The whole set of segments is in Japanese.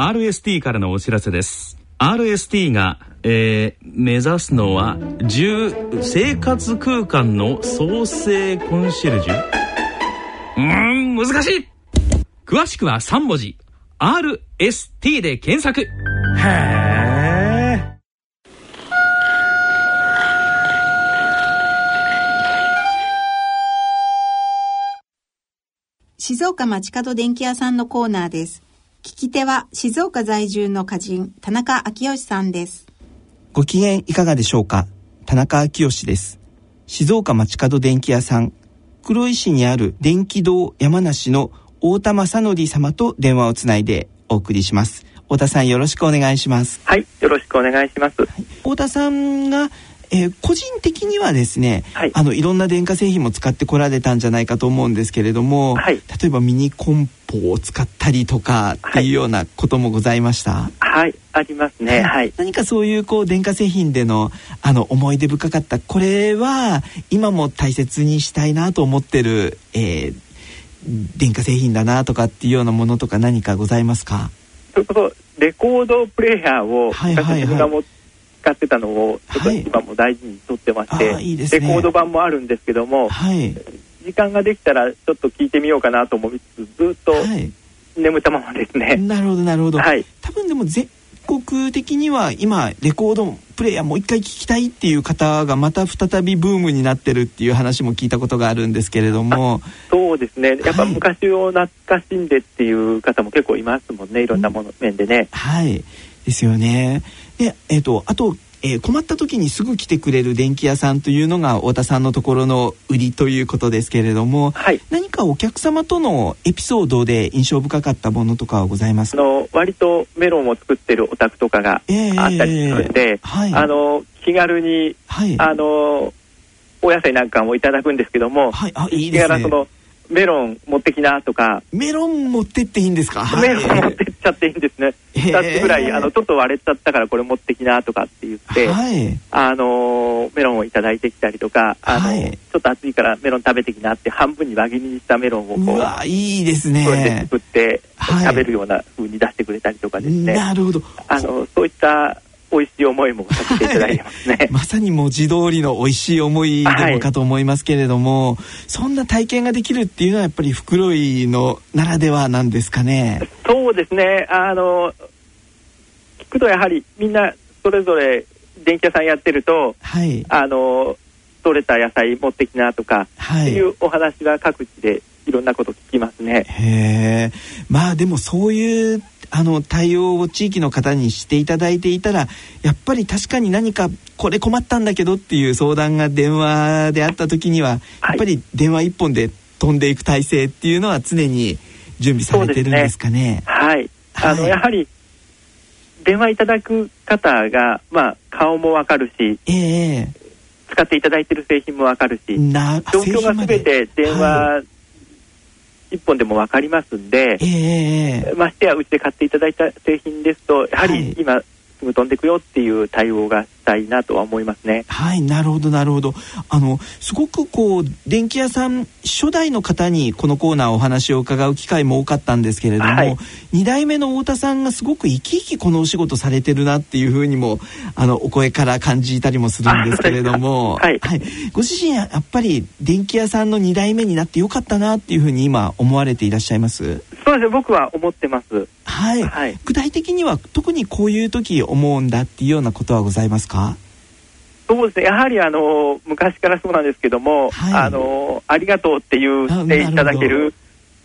RST からのお知らせです。RST が、えー、目指すのは10生活空間の創生コンシェルジュ？うーん難しい。詳しくは3文字。RST で検索。へえ静岡町角電気屋さんのコーナーです聞き手は静岡在住の歌人田中昭義さんです。ご機嫌いかがでしょうか？田中昭義です。静岡町角電気屋さん。黒石市にある電気堂山梨の太田正則様と電話をつないでお送りします。太田さんよろしくお願いします。はいよろしくお願いします、はい、太田さんがえー、個人的にはですね、はい、あのいろんな電化製品も使ってこられたんじゃないかと思うんですけれども、はい、例えばミニコンポを使ったりとかっていうようなこともございました？はい、ありますね。はい。何かそういうこう電化製品でのあの思い出深かったこれは今も大切にしたいなと思ってる、えー、電化製品だなとかっていうようなものとか何かございますか？それこそレコードプレーヤーを、はいはいはい、使ってたのをちょっと今も大事にとってまして、はいいいね、レコード版もあるんですけども、はい、時間ができたらちょっと聞いてみようかなと思いつつずっと眠ったままですね。なるほどなるほど。はい、多分でも全国的には今レコードプレーヤーもう一回聞きたいっていう方がまた再びブームになってるっていう話も聞いたことがあるんですけれども。そうですね。やっぱ昔を懐かしんでっていう方も結構いますもんね。いろんなもの、面でね。はい。ですよね。で、えっ、ー、と、あと、えー、困った時にすぐ来てくれる電気屋さんというのが太田さんのところの売りということですけれども、はい、何かお客様とのエピソードで印象深かったものとかはございますあの割とメロンを作ってるお宅とかがあったりするんで、えーはい、あの気軽に、はい、あのお野菜なんかもいただくんですけども、はい、あいいですね。メロン持ってきなとか。メロン持ってっていいんですか？メロン持ってっちゃっていいんですね、2つぐらいあのちょっと割れちゃったからこれ持ってきなとかって言って、はい、あのメロンを頂いてきたりとかあの、はい、ちょっと暑いからメロン食べてきなって半分に輪切りにしたメロンをこううわいいですね。それで作って、食べるような風に出してくれたりとかですね。なるほど。あのそういった美味しい思いもさせていただいてますね、まさに文字通りの美味しい思いでもかと思いますけれども、はい、そんな体験ができるっていうのはやっぱり袋井のならではなんですかね？そうですね。あの聞くとやはりみんなそれぞれ電気屋さんやってると、はい、あの取れた野菜持ってきなとか、はい、っていうお話が各地でいろんなこと聞きますね。へえ。まあでもそういうあの対応を地域の方にしていただいていたらやっぱり確かに何かこれ困ったんだけどっていう相談が電話であった時には、やっぱり電話一本で飛んでいく体制っていうのは常に準備されてるんですかね。ねはい、あの、はい、やはり電話いただく方が、まあ、顔もわかるし、えー、使っていただいてる製品もわかるし状況が全て電話一本でも分かりますんで、えー、ましてやうちで買っていただいた製品ですとやはり今、はい。すぐ飛んでくよっていう対応がしたいなとは思いますね。はいなるほどなるほど。あのすごくこう電気屋さん初代の方にこのコーナーお話を伺う機会も多かったんですけれども、はい、2代目の太田さんがすごく生き生きこのお仕事されてるなっていうふうにもあのお声から感じたりもするんですけれども、はい、はい、ご自身やっぱり電気屋さんの2代目になってよかったなっていうふうに今思われていらっしゃいます？そうですね僕は思ってます。はい、はい、具体的には特にこういう時思うんだっていうようなことはございますか？そうですね。やはりあの昔からそうなんですけども、はい、あのありがとうって言っていただける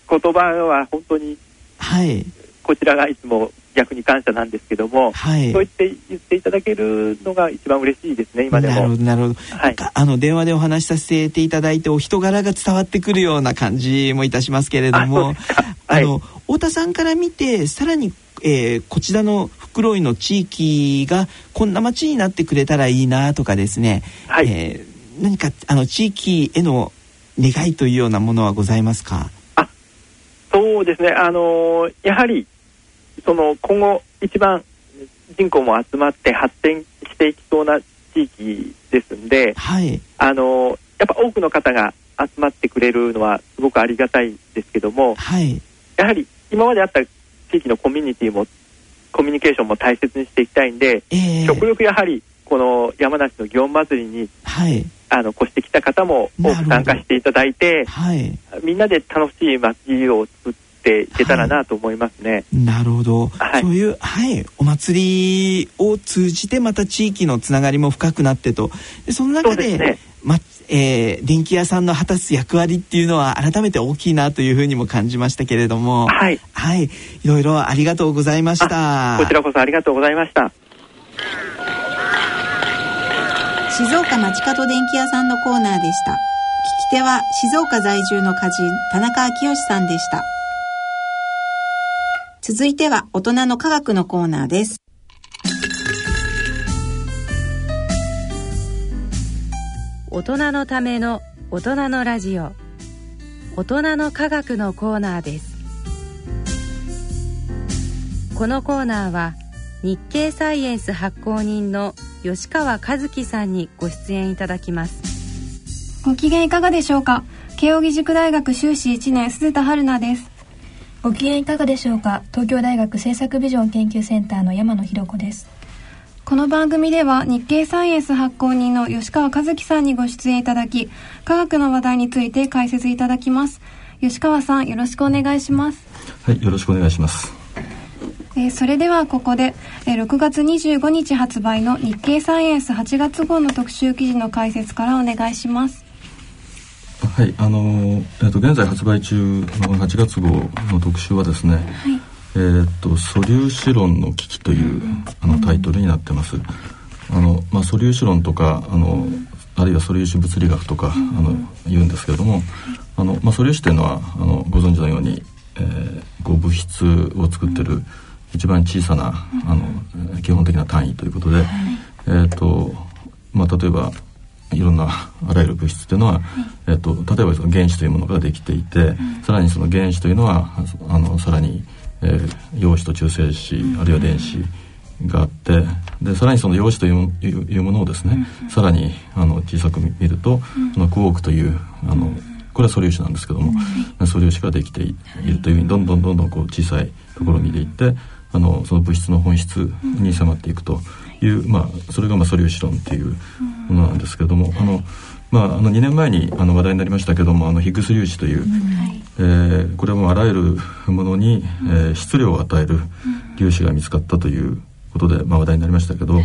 言葉は本当に、はい、こちらがいつも逆に感謝なんですけども、はい、そう言って言っていただけるのが一番嬉しいですね今でも。なるほどなるほど。はい、あの電話でお話しさせていただいてお人柄が伝わってくるような感じもいたしますけれども、あの太田さんから見てさらに、えー、こちらの袋井の地域がこんな街になってくれたらいいなとかですね、はい、えー、何かあの地域への願いというようなものはございますか？あそうですね。あのー、やはりその今後一番人口も集まって発展していきそうな地域ですんで、はい、あのやっぱ多くの方が集まってくれるのはすごくありがたいですけども、はい、やはり今まであった地域のコミュニティもコミュニケーションも大切にしていきたいんで、えー、極力やはりこの山梨の祇園祭りに、はい、あの越してきた方も多く参加していただいて、はい、みんなで楽しい祭りを作っていけたらなと思いますね。はい、なるほど、はい、そういう、はい、お祭りを通じてまた地域のつながりも深くなってと。でその中でで、ね、まえー、電気屋さんの果たす役割っていうのは改めて大きいなというふうにも感じましたけれども。はい、はい、いろいろありがとうございました。こちらこそありがとうございました。静岡町角電気屋さんのコーナーでした。聞き手は静岡在住の歌人田中昭義さんでした。続いては大人の科学のコーナーです大人のための大人のラジオ。大人の科学のコーナーです。このコーナーは日経サイエンス発行人の吉川和樹さんにご出演いただきます。ご機嫌いかがでしょうか？慶應義塾大学修士1年鈴田春奈です。ご機嫌いかがでしょうか？東京大学政策ビジョン研究センターの山野博子ですこの番組では日経サイエンス発行人の吉川和樹さんにご出演いただき、科学の話題について解説いただきます。吉川さん、よろしくお願いします。はい、よろしくお願いします。えー、それではここで、えー、6月25日発売の日経サイエンス8月号の特集記事の解説からお願いします。はい、あのー、えっ、と現在発売中の8月号の特集はですね、はいえー、っと素粒子論の危機というあのタイトルになってます。あのまあ素粒子論とかあのあるいは素粒子物理学とかあの言うんですけれども、あのまあ素粒子というのはあのご存知のように、えー、こう物質を作ってる一番小さなあの基本的な単位ということで、えー、っとまあ例えばいろんなあらゆる物質というのは、えー、っと例えばその原子というものができていて、さらにその原子というのはあのさらにえー、陽子と中性子あるいは電子があってでさらにその陽子といういうものをですね、さらにあの小さく見ると、そのクォークというあのこれは素粒子なんですけども、素粒子ができているというふうにどんどんどんどんこう小さいところを見ていってあのその物質の本質に迫っていくという、まあ、それがまあ素粒子論っていうものなんですけれどもあの、まあ、あの2年前にあの話題になりましたけどもあのヒッグス粒子という、えー、これはもうあらゆるものに、えー、質量を与える粒子が見つかったということで、まあ、話題になりましたけど、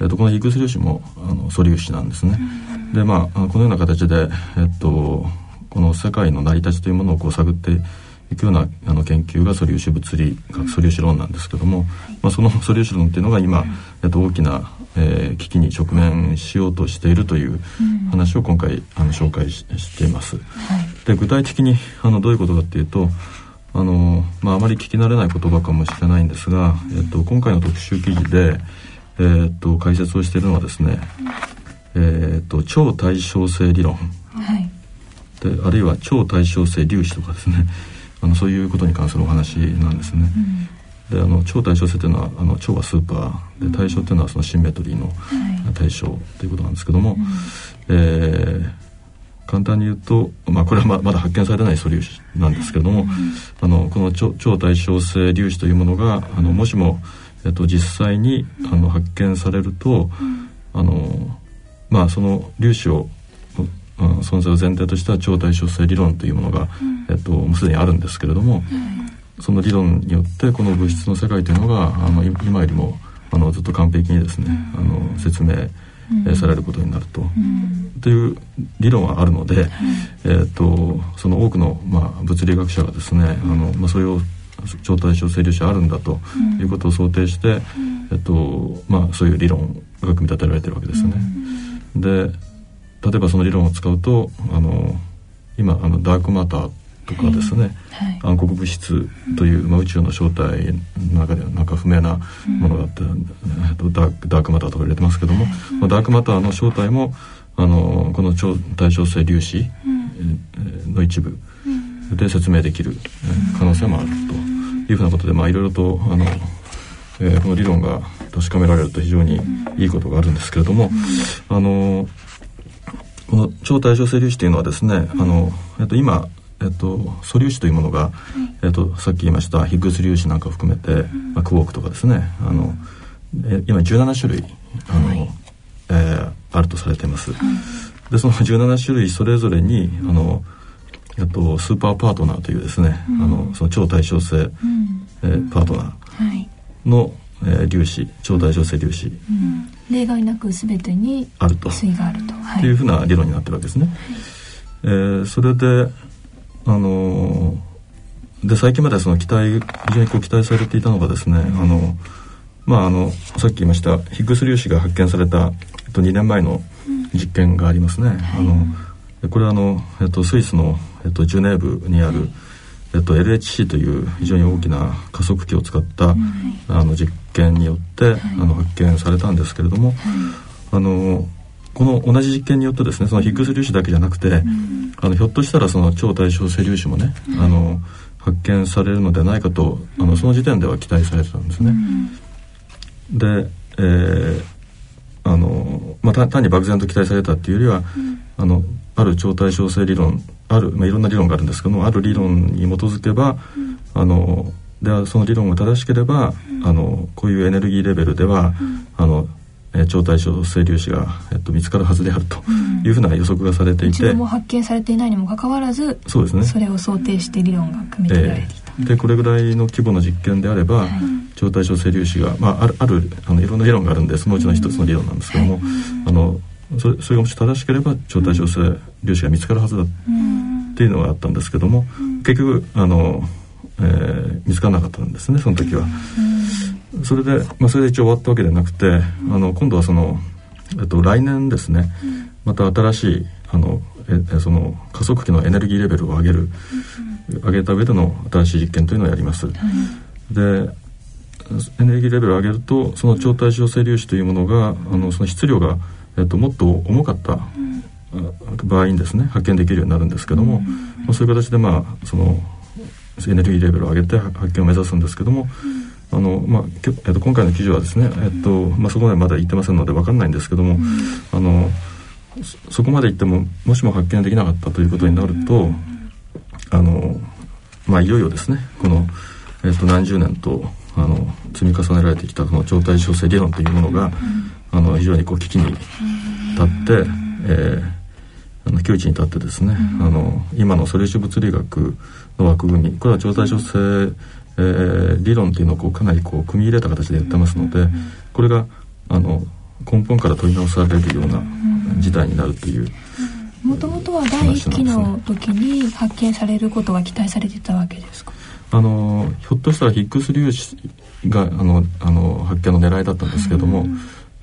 えー、とこのヒッグス粒子もあの素粒子なんですね。でまあこのような形で、えっと、この世界の成り立ちというものをこう探っていくようなあの研究が素粒子物理学素粒子論なんですけども、まあ、その素粒子論っていうのが今、えっと、大きな、えー、危機に直面しようとしているという話を今回あの紹介ししています。で具体的にあのどういうことかっていうとあの、まあ、あまり聞き慣れない言葉かもしれないんですが、えっと、今回の特集記事で、えっと、解説をしているのはですね、えっと、超対称性理論、はい、であるいは超対称性粒子とかですね。あのそういうことに関するお話なんですね。うん、であの超対称性というのはあの超はスーパー。で対称というのはそのシンメトリーの対象ということなんですけども、うん、えー、簡単に言うと、まあ、これはままだ発見されない素粒子なんですけれども、うん、あのこの超超対称性粒子というものがあのもしも、えっと、実際にあの発見されると、あのまあその粒子をうん、存在を前提とした超対称性理論というものが、えっと、もうすでにあるんですけれども、その理論によってこの物質の世界というのがあの今よりもあのずっと完璧にですね、あの説明、えされることになると、という理論はあるので、えー、とその多くの、まあ、物理学者がですね、あのまあ、それを超対称性粒子あるんだということを想定して、えっとまあ、そういう理論が組み立てられてるわけですよね。で例えばその理論を使うとあの今あのダークマターとかですね、はい、暗黒物質という、まあ、宇宙の正体の中ではなんか不明なものがあって、うん、ダークダークマターとか入れてますけども、はいまあ、ダークマターの正体もあのこの超対称性粒子の一部で説明できる可能性もあるというふうなことで、まあ、いろいろとあの、えー、この理論が確かめられると非常にいいことがあるんですけれども、あのこの超対称性粒子というのはですね、あの、えっと、今えっと、素粒子というものが、はい、えっと、さっき言いましたヒッグス粒子なんかを含めて、うん、まあ、クォークとかですね。あの、え今17種類あの、はい、えー、あるとされています。でその17種類それぞれにあの、えっと、スーパーパートナーというですね、あのその超対称性、えー、パートナーの、えー、粒子超対称性粒子、例外なく全てにあると。水があると、はい、いうふうな理論になってるわけですね。はい、えー、それであのー、で最近までその期待非常にこう期待されていたのがですね、あのまああのさっき言いましたヒッグス粒子が発見された、えっと、2年前の実験がありますね。あのこれはあの、えっと、スイスの、えっと、ジュネーブにある、えっと、LHC という非常に大きな加速器を使った、あの実験によって、あの発見されたんですけれども、あのこの同じ実験によってですねそのヒッグス粒子だけじゃなくて、あのひょっとしたらその超対称性粒子もね、あの発見されるのではないかとあのその時点では期待されてたんですね。で、えーあのまあ、単に漠然と期待されたっていうよりは、あのある超対称性理論ある、まあ、いろんな理論があるんですけどもある理論に基づけば、あのではその理論が正しければ、あのこういうエネルギーレベルでは、あのえ超対称性粒子が、えっと、見つかるはずであるというふうな予測がされていて、うん、も発見されていないにもかかわらずそうですね。それを想定して理論が組み立てられていた、えー、でこれぐらいの規模の実験であれば、はい、超対称性粒子が、まあ、あるあるあのいろんな理論があるんでそのうちの一つの理論なんですけども、はい、あのそれそれがもし正しければ超対称性粒子が見つかるはずだっていうのがあったんですけども、結局あの、えー、見つからなかったんですねその時は。それで、まあ、それで一応終わったわけではなくて、あの今度はその、えっと、来年ですね、また新しいあのえその加速器のエネルギーレベルを上げる、上げた上での新しい実験というのをやります。でエネルギーレベルを上げるとその超対称性粒子というものがあのその質量が、えっと、もっと重かった場合にですね発見できるようになるんですけども、まあ、そういう形でまあそのエネルギーレベルを上げて発見を目指すんですけども、あのまあえっと、今回の記事はですね、えっとまあ、そこまでまだ言ってませんので分かんないん。ですけども、あのそこまで言ってももしも発見できなかったということになると、あのまあいよいよですねこの、えっと、何十年とあの積み重ねられてきたこの超対称性理論というものが、あの非常にこう危機に立って、えー、あの窮地に立ってですね、あの今の素粒子物理学の枠組みこれは超対称性えー、理論っていうのをこうかなりこう組み入れた形でやってますのでこれがあの根本から問い直されるような事態になるという。もともとは第一期の時に発見されることが期待されてたわけですか？あのひょっとしたらヒッグス粒子があのあの発見の狙いだったんですけども、ひ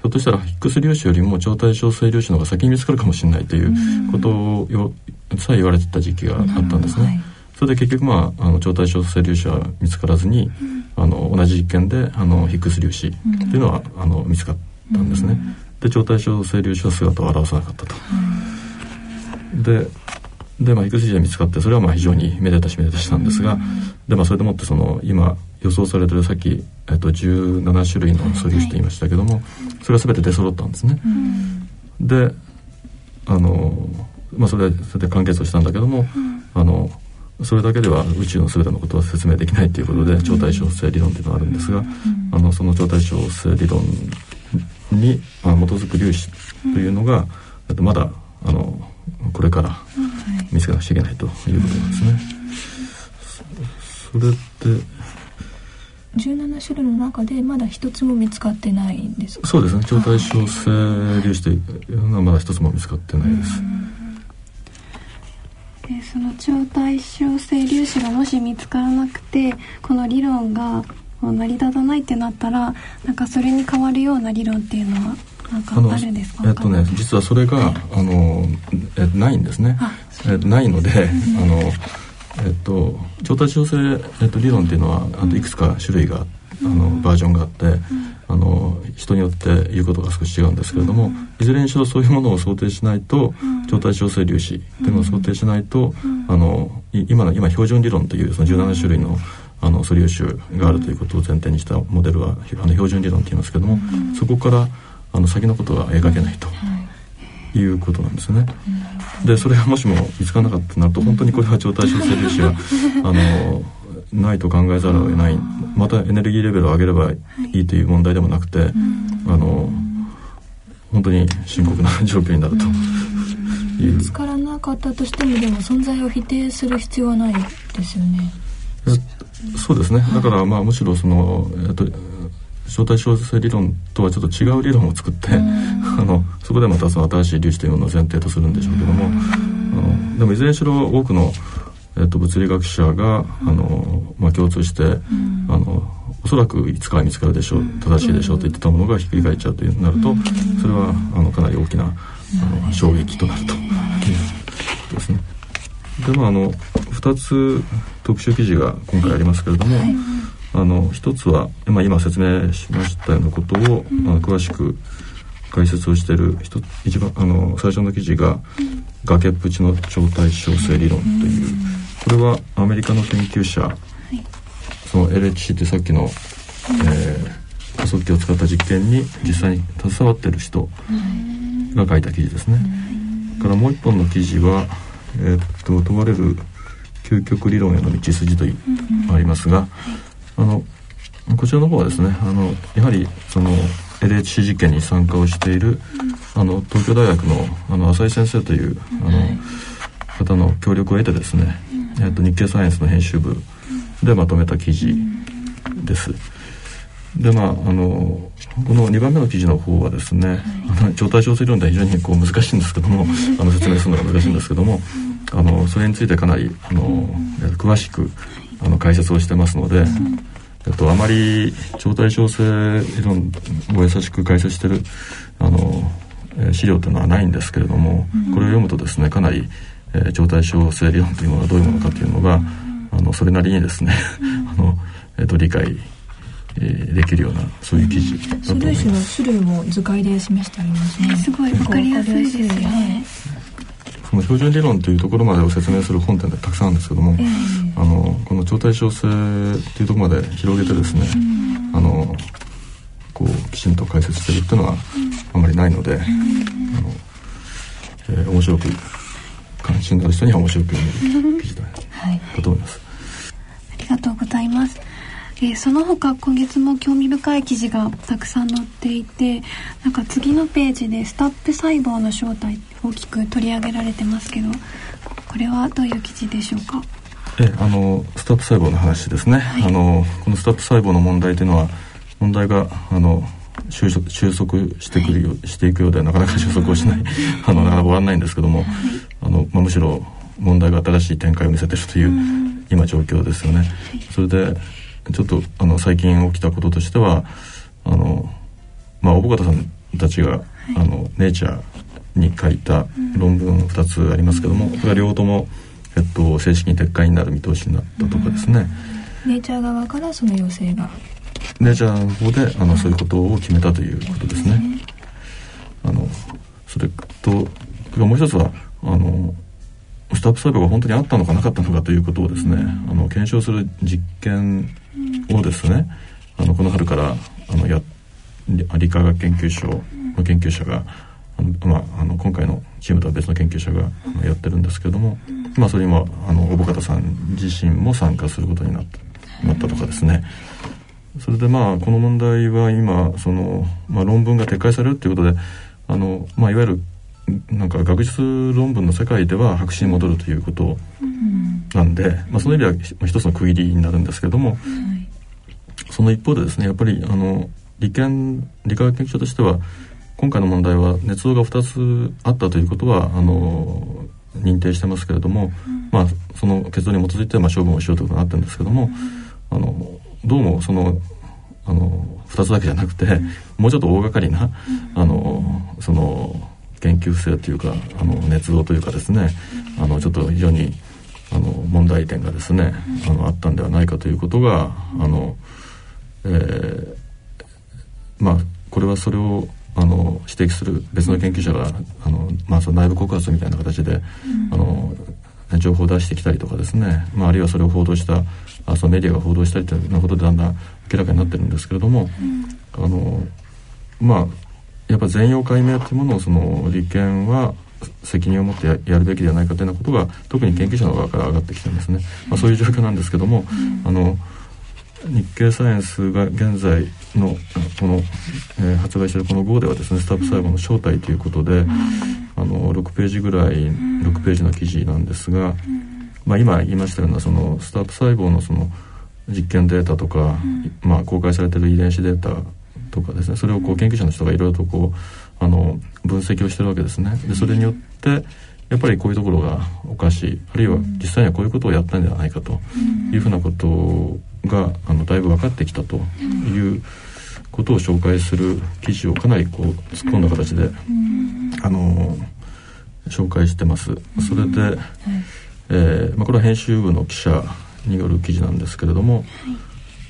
ょっとしたらヒッグス粒子よりも超対称性粒子の方が先に見つかるかもしれないということをさえ言われてた時期があったんですね。はいそれで結局まああの超対称性粒子は見つからずに、うん、あの同じ実験であのヒッグス粒子っていうのは、あの見つかったんですね。で超対称性粒子は姿を現さなかったと。でで、まあ、ヒッグス粒子が見つかってそれはまあ非常にめでたしめでたしなんですが、でまあそれでもってその今予想されてるさっき、えっと、17種類の素粒子と言いましたけども、それは全て出揃ったんですね。であのまあそれでそれで完結をしたんだけども、あのそれだけでは宇宙の全てのことは説明できないということで超対称性理論というのがあるんですが、あのその超対称性理論に、まあ、基づく粒子というのが、うん、まだあのこれから見つけなくちゃいけないということなんですね。それって17種類の中でまだ一つも見つかってないんですそうですね超対称性粒子というのはまだ一つも見つかってないです。でその超対称性粒子がもし見つからなくてこの理論が成り立たないってなったらなんかそれに変わるような理論っていうのはなんかあるんですか？えっとね実はそれが、はい、あのえないんですね。えっとないので、あのえっと超対称性、えっと、理論っていうのはあといくつか種類があのバージョンがあって、あの人によって言うことが少し違うんですけれども、いずれにしろそういうものを想定しないと、超対称性粒子っていうのを想定しないと、あの今の今標準理論というその17種類のあの素粒子があるということを前提にしたモデルはあの標準理論って言いますけども、そこからあの先のことは描けないと。い。うことなんですね。でそれがもしも見つからなかったとなると本当にこれは超対称性粒子は あのないと考えざるを得ない。またエネルギーレベルを上げればい。いという問題でもなくてあの本当に深刻な状況になると。見つからなかったとしてもでも存在を否定する必要はないですよね。そうですね。だからまあむしろその、えっと相対小性理論とはちょっと違う理論を作って、あのそこでまたその新しい粒子というものを前提とするんでしょうけども、あのでもいずれにしろ多くの、えっと、物理学者があの、まあ、共通して、あのおそらくいつかは見つかるでしょう正しいでしょうと言ってたものがひっくり返っちゃうというなるとそれはあのかなり大きなあの衝撃となるとい。うことですね。でまああの2つ特集記事が今回ありますけれども、はい。あの一つは、まあ、今説明しましたようなことを、まあ、詳しく解説をしている一番あの最初の記事が「崖っぷちの超対称性理論」という。これはアメリカの研究者、その LHC ってさっきの、えー、加速器を使った実験に実際に携わってる人が書いた記事ですね。からもう一本の記事は、えー、っと問われる究極理論への道筋とありますが、あのこちらの方はですねあのやはりその LHC 実験に参加をしている、あの東京大学のあの浅井先生というあの、方の協力を得てですね、えっと日経サイエンスの編集部でまとめた記事です。でまああのこの2番目の記事の方はですね、あの超対称性理論って非常にこう難しいんですけども、あの説明するのが難しいんですけども、あのそれについてかなりあの詳しくあの解説をしてますので、えっと、あまり超対称性理論を優しく解説してるあの、え資料というのはないんですけれども、これを読むとですねかなり、えー、超対称性理論というものがどういうものかというのが、あのそれなりにですねあの、えっと、理解えー、できるようなそういう記事だと思います。の種類も図解で示してありますね。すごいわかりやすいですよね。その標準理論というところまでを説明する本展でたくさんあるんですけども、えー、あのこの超対称性っていうところまで広げてですね、あのこうきちんと解説してるっていうのはあまりないので、あのえー、面白く関心のある人には面白く読める記事だ,、はい、だと思います。ありがとうございます。えー、その他今月も興味深い記事がたくさん載っていてなんか次のページでスタップ細胞の正体大きく取り上げられてますけどこれはどういう記事でしょうか？えあのスタップ細胞の話ですね、はい、あのこのスタップ細胞の問題というのは問題があの収束収束してくるよ、はい、していくようでなかなか収束をしないあのなかなか終わらないんですけども、はい、あのまあ、むしろ問題が新しい展開を見せているという今状況ですよね。それでちょっとあの最近起きたこととしてはあのまあ小保方さんたちが、はい、あのネイチャーに書いた論文2つありますけども、うん、これは両方とも、えっと、正式に撤回になる見通しになったとかですね、うん、ネイチャー側からその要請が。ネイチャーの方であの、そういうことを決めたということですね。あのそれともう一つはあのスタップ細胞が本当にあったのかなかったのかということをですね、あの検証する実験をですねあのこの春からあのや理化学研究所の研究者があの、まあ、あの今回のチームとは別の研究者がやってるんですけれども、まあ、それにもあの小保方さん自身も参加することになったなったとかですね。それでまあこの問題は今その、まあ、論文が撤回されるということであの、まあ、いわゆるなんか学術論文の世界では白紙に戻るということなんで、まあ、その意味では一つの区切りになるんですけども、その一方でですねやっぱりあの理研理化学研究所としては今回の問題は捏造が2つあったということはあの認定してますけれども、まあ、その結論に基づいてまあ処分をしようということになってるんですけども、あのどうもそのあの2つだけじゃなくてもうちょっと大掛かりなあのその研究不正というかあの捏造というかですねあのちょっと非常にあの問題点がですねあのあったんではないかということがあの、えー、まあこれはそれをあの指摘する別の研究者があの、まあ、その内部告発みたいな形で、あの情報を出してきたりとかですね、まあ、あるいはそれを報道したあそのメディアが報道したりというようなことでだんだん明らかになってるんですけれども、あのまあやっぱ全容解明というものをその利権は責任を持ってやるべきではないかというようなことが特に研究者の側から上がってきてますね、まあ、そういう状況なんですけども、あの日経サイエンスが現在のこの、えー、発売しているこの号ではですねスタッフ細胞の正体ということで、あの6ページぐらい6ページの記事なんですが、まあ、今言いましたようなそのスタッフ細胞のその実験データとか、まあ、公開されている遺伝子データとかですねそれをこう研究者の人がいろいろとこうあの分析をしてるわけですね。でそれによってやっぱりこういうところがおかしい。あるいは実際にはこういうことをやったんではないかというふうなことがあのだいぶ分かってきたということを紹介する記事をかなりこう突っ込んだ形で、あの紹介してます。それで、えーまあ、これは編集部の記者による記事なんですけれども、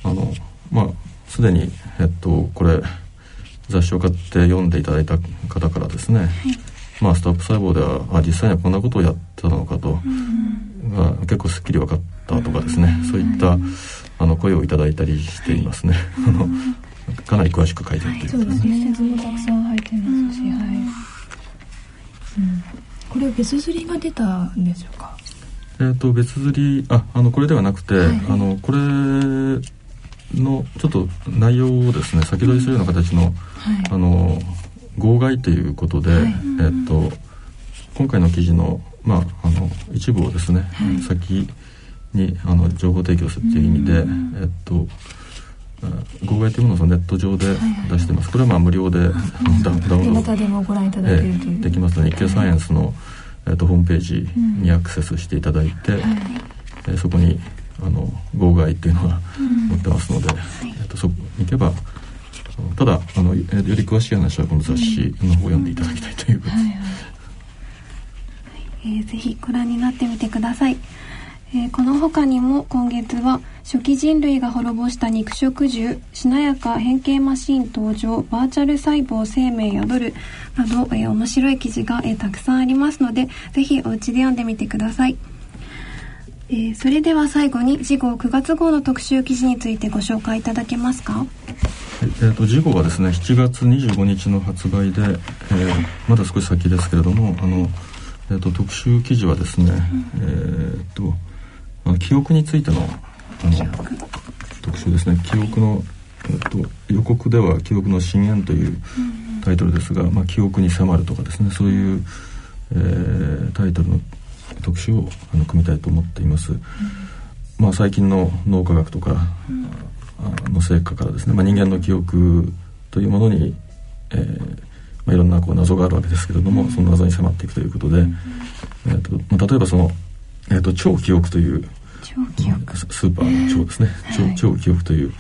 あのまあすでに、えっと、これ雑誌を買って読んでいただいた方からですね、はい、まあスタップ細胞ではあ実際にはこんなことをやってたのかと、が結構すっきり分かったとかですね、そういったあの声をいただいたりしていますね。あのかなり詳しく書いてるというそうですね。図もたくさん入ってますし、はい。うん、これ別釣りが出たんでしょうか？えっ、と別釣りああのこれではなくて、はい、あのこれのちょっと内容をですね先取りするような形の、はい、あの号外ということで、はい、えっと今回の記事のまああの一部をですね、はい、先にあの情報提供するっていう意味で、えっと号外というものをネット上で出してます。これはまあ無料でダウンロードでもご覧いただけるという、できますので日経サイエンスの、えっと、ホームページにアクセスしていただいて、えそこにあの号外っていうのは持ってますので、うん、えっと、そこに行けばただあのより詳しい話はこの雑誌の方を読んでいただきたいということで。す、はい。はい。えー、ぜひご覧になってみてください、えー、この他にも今月は初期人類が滅ぼした肉食獣しなやか変形マシン登場バーチャル細胞生命宿るなど、えー、面白い記事が、えー、たくさんありますのでぜひお家で読んでみてくださいえー、それでは最後に次号9月号の特集記事についてご紹介いただけますか？はい、えーと、次号はですね7月25日の発売で、えー、まだ少し先ですけれどもあの、えーと、特集記事はですね、うん、えーと、記憶についてのあの特集ですね。記憶の、えー、と予告では「記憶の深淵」というタイトルですが、まあ、記憶に迫るとかですねそういう、えー、タイトルの特集をあの組みたいと思っています。うん、まあ、最近の脳科学とかの成果からですね、まあ、人間の記憶というものに、えーまあ、いろんなこう謎があるわけですけれども、その謎に迫っていくということで、えーとまあ、例えばその、えーと、超記憶という超記憶。スーパーの超ですね、はい、超超記憶という、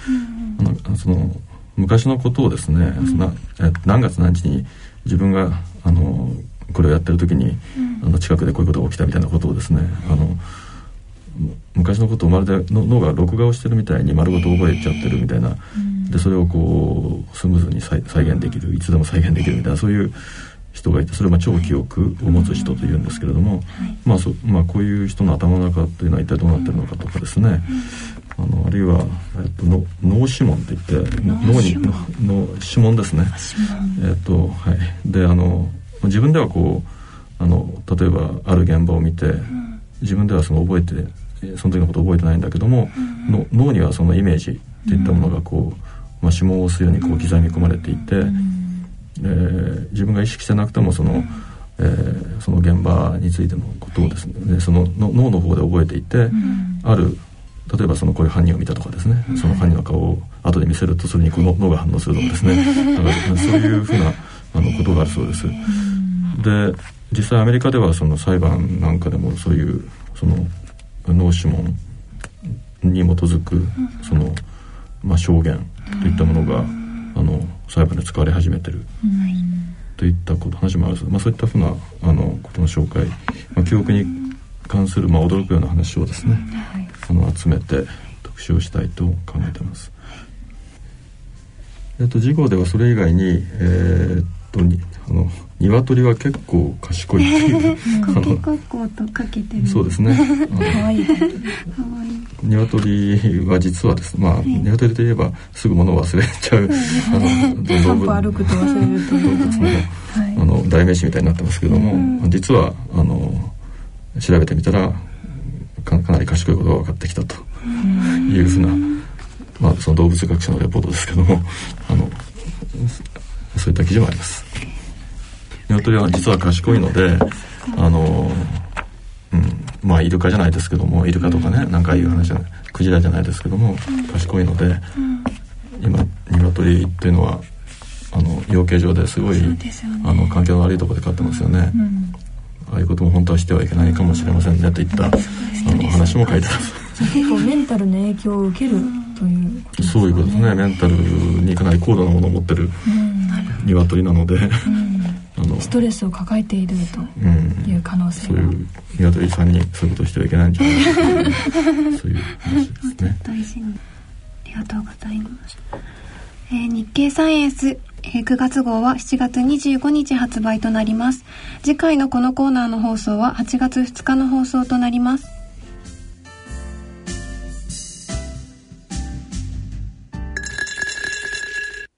あのその昔のことをですね、そのえ何月何日に自分があのこれをやってる時に、あの近くでこういうことが起きたみたいなことをですねあの昔のことをまるで脳が録画をしてるみたいに丸ごと覚えちゃってるみたいな、でそれをこうスムーズに再現できるいつでも再現できるみたいなそういう人がいてそれは超記憶を持つ人というんですけれども、まあそまあ、こういう人の頭の中というのは一体どうなってるのかとかですね、あのあるいは、えっと、の脳指紋って言って脳にの指紋ですね。えっとはい、であの自分ではこうあの例えばある現場を見て、自分ではその覚えてその時のことを覚えてないんだけども、の脳にはそのイメージっていったものがこう、まあ、指紋を押すようにこう刻み込まれていて、えー、自分が意識してなくてもその、えー、その現場についてのことをですね。でその脳の方で覚えていて、ある例えばそのこういう犯人を見たとかですね、その犯人の顔を後で見せるとそれにこの脳が反応するとかですね。だからそういうふうなあのことがあるそうです。で実際アメリカではその裁判なんかでもそういうその脳指紋に基づくその、まあ、証言といったものがあの裁判で使われ始めてるといったこと話もあるまあ、そういったふうなあのことの紹介、まあ、記憶に関する、まあ、驚くような話をですね、あの集めて特集をしたいと考えてます。えっと、次号ではそれ以外に、えー、っとにあの鶏は結構賢い っていとかけてる。そうですね。可愛い。可愛い。鶏は実はですね、まあ、はい、鶏といえばすぐ物を忘れちゃう、あの動物歩くと忘れると動物の、はい、あの代名詞みたいになってますけども、うん、実はあの調べてみたらかなり賢いことが分かってきたというふうな、まあ、その動物学者のレポートですけどもあのそういった記事もあります。鶏は実は賢いのであの、うん、まあイルカじゃないですけどもイルカとかね何かいう話じゃないクジラじゃないですけども賢いので、今鶏っていうのはあの養鶏場ですごい、ね、あの環境の悪いところで飼ってますよね、うん、ああいうことも本当はしてはいけないかもしれませんねといったあの話も書いてます。結構メンタルの影響を受けるという、ね、そういうことですね。メンタルにかなり高度なものを持ってる 鶏なので、あのストレスを抱えているという可能性が、うん、そういう鶏さんにそういうことしてはいけないんじゃないかそういう話ですね。大事にありがとうございます、えー、日経サイエンスえ9月号は7月25日発売となります。次回のこのコーナーの放送は8月2日の放送となります。